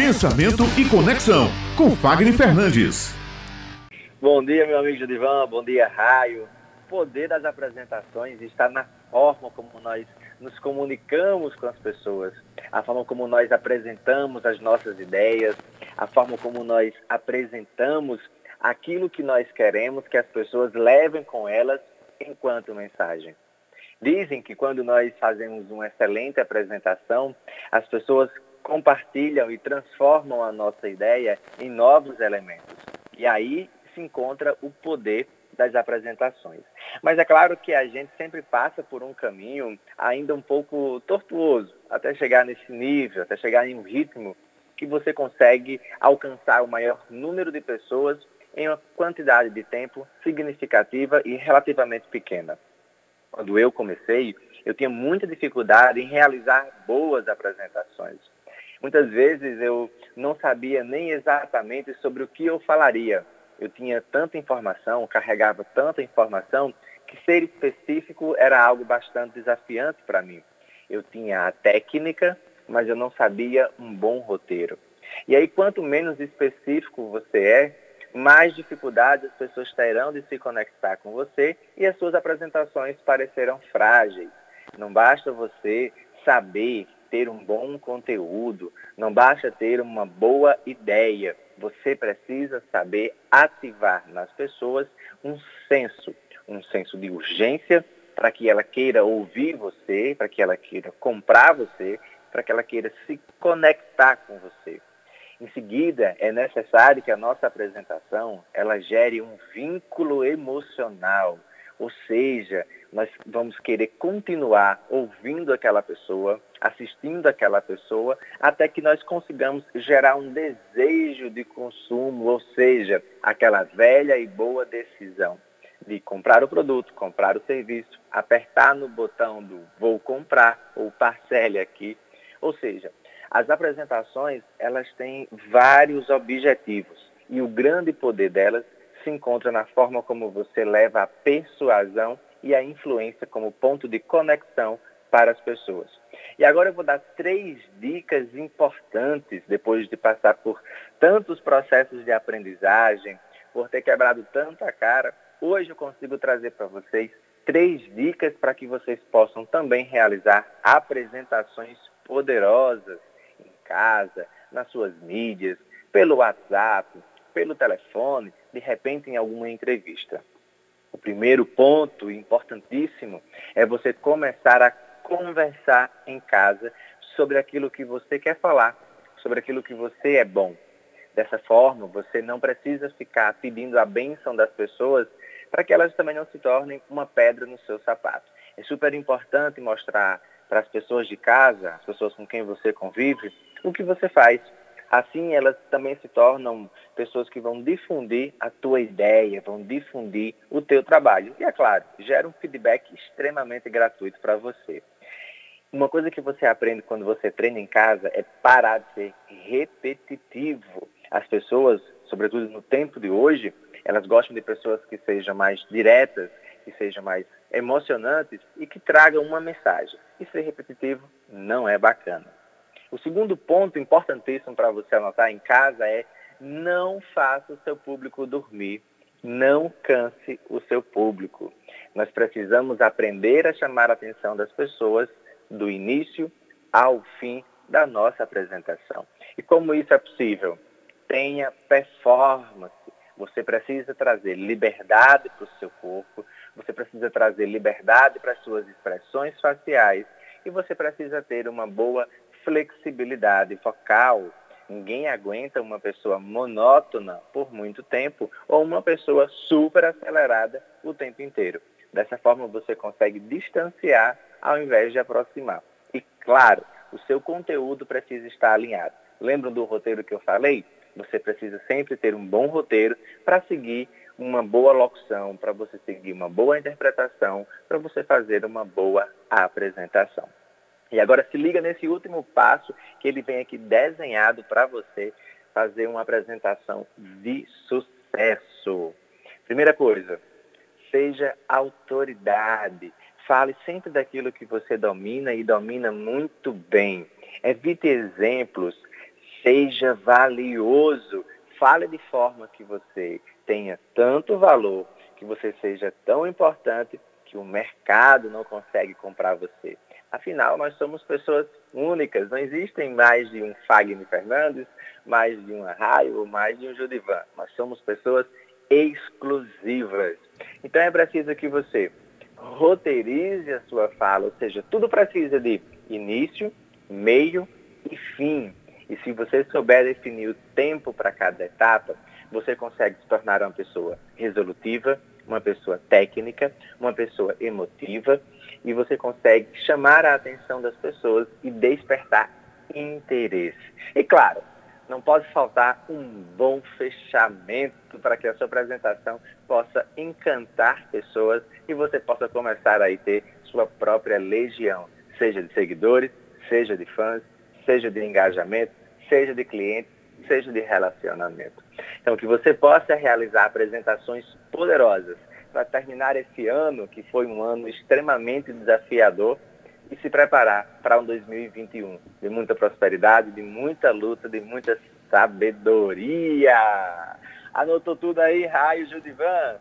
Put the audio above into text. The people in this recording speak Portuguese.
Pensamento e Conexão, com Fagner Fernandes. Bom dia, meu amigo Judivan, bom dia, Raio. O poder das apresentações está na forma como nós nos comunicamos com as pessoas, a forma como nós apresentamos as nossas ideias, a forma como nós apresentamos aquilo que nós queremos que as pessoas levem com elas enquanto mensagem. Dizem que quando nós fazemos uma excelente apresentação, as pessoas compartilham e transformam a nossa ideia em novos elementos. E aí se encontra o poder das apresentações. Mas é claro que a gente sempre passa por um caminho ainda um pouco tortuoso, até chegar nesse nível, até chegar em um ritmo que você consegue alcançar o maior número de pessoas em uma quantidade de tempo significativa e relativamente pequena. Quando eu comecei, eu tinha muita dificuldade em realizar boas apresentações. Muitas vezes eu não sabia nem exatamente sobre o que eu falaria. Eu tinha tanta informação, carregava tanta informação, que ser específico era algo bastante desafiante para mim. Eu tinha a técnica, mas eu não sabia um bom roteiro. E aí, quanto menos específico você é, mais dificuldades as pessoas terão de se conectar com você e as suas apresentações parecerão frágeis. Não basta você saber ter um bom conteúdo, não basta ter uma boa ideia. Você precisa saber ativar nas pessoas um senso, um senso de urgência para que ela queira ouvir você, para que ela queira comprar você, para que ela queira se conectar com você. Em seguida, é necessário que a nossa apresentação ela gere um vínculo emocional, ou seja, nós vamos querer continuar ouvindo aquela pessoa, assistindo aquela pessoa, até que nós consigamos gerar um desejo de consumo, ou seja, aquela velha e boa decisão de comprar o produto, comprar o serviço, apertar no botão do vou comprar ou parcele aqui. Ou seja, as apresentações, elas têm vários objetivos e o grande poder delas se encontra na forma como você leva a persuasão e a influência como ponto de conexão para as pessoas. E agora eu vou dar três dicas importantes depois de passar por tantos processos de aprendizagem, por ter quebrado tanta cara. Hoje eu consigo trazer para vocês três dicas para que vocês possam também realizar apresentações poderosas casa, nas suas mídias, pelo WhatsApp, pelo telefone, de repente em alguma entrevista. Primeiro ponto importantíssimo é você começar a conversar em casa sobre aquilo que você quer falar, sobre aquilo que você é bom. Dessa forma, você não precisa ficar pedindo a bênção das pessoas para que elas também não se tornem uma pedra no seu sapato. É super importante mostrar para as pessoas de casa, as pessoas com quem você convive, o que você faz. Assim, elas também se tornam pessoas que vão difundir a tua ideia, vão difundir o teu trabalho. E, é claro, gera um feedback extremamente gratuito para você. Uma coisa que você aprende quando você treina em casa é parar de ser repetitivo. As pessoas, sobretudo no tempo de hoje, elas gostam de pessoas que sejam mais diretas, que sejam mais emocionantes e que tragam uma mensagem. E ser repetitivo não é bacana. O segundo ponto importantíssimo para você anotar em casa é não faça o seu público dormir. Não canse o seu público. Nós precisamos aprender a chamar a atenção das pessoas do início ao fim da nossa apresentação. E como isso é possível? Tenha performance. Você precisa trazer liberdade para o seu corpo, você precisa trazer liberdade para as suas expressões faciais e você precisa ter uma boa flexibilidade focal. Ninguém aguenta uma pessoa monótona por muito tempo ou uma pessoa super acelerada o tempo inteiro. Dessa forma você consegue distanciar ao invés de aproximar. E claro, o seu conteúdo precisa estar alinhado. Lembram do roteiro que eu falei? Você precisa sempre ter um bom roteiro para seguir uma boa locução, para você seguir uma boa interpretação, para você fazer uma boa apresentação. E agora se liga nesse último passo que ele vem aqui desenhado para você fazer uma apresentação de sucesso. Primeira coisa, seja autoridade. Fale sempre daquilo que você domina e domina muito bem. Evite exemplos. Seja valioso. Fale de forma que você tenha tanto valor, que você seja tão importante que o mercado não consegue comprar você. Afinal, nós somos pessoas únicas, não existem mais de um Fagner Fernandes, mais de um Arraio ou mais de um Judivan. Nós somos pessoas exclusivas. Então é preciso que você roteirize a sua fala, ou seja, tudo precisa de início, meio e fim. E se você souber definir o tempo para cada etapa, você consegue se tornar uma pessoa resolutiva, uma pessoa técnica, uma pessoa emotiva e você consegue chamar a atenção das pessoas e despertar interesse. E claro, não pode faltar um bom fechamento para que a sua apresentação possa encantar pessoas e você possa começar a ter sua própria legião, seja de seguidores, seja de fãs, seja de engajamento, seja de clientes, seja de relacionamento. Então, que você possa realizar apresentações poderosas para terminar esse ano, que foi um ano extremamente desafiador, e se preparar para um 2021 de muita prosperidade, de muita luta, de muita sabedoria. Anotou tudo aí, Raio Judivan?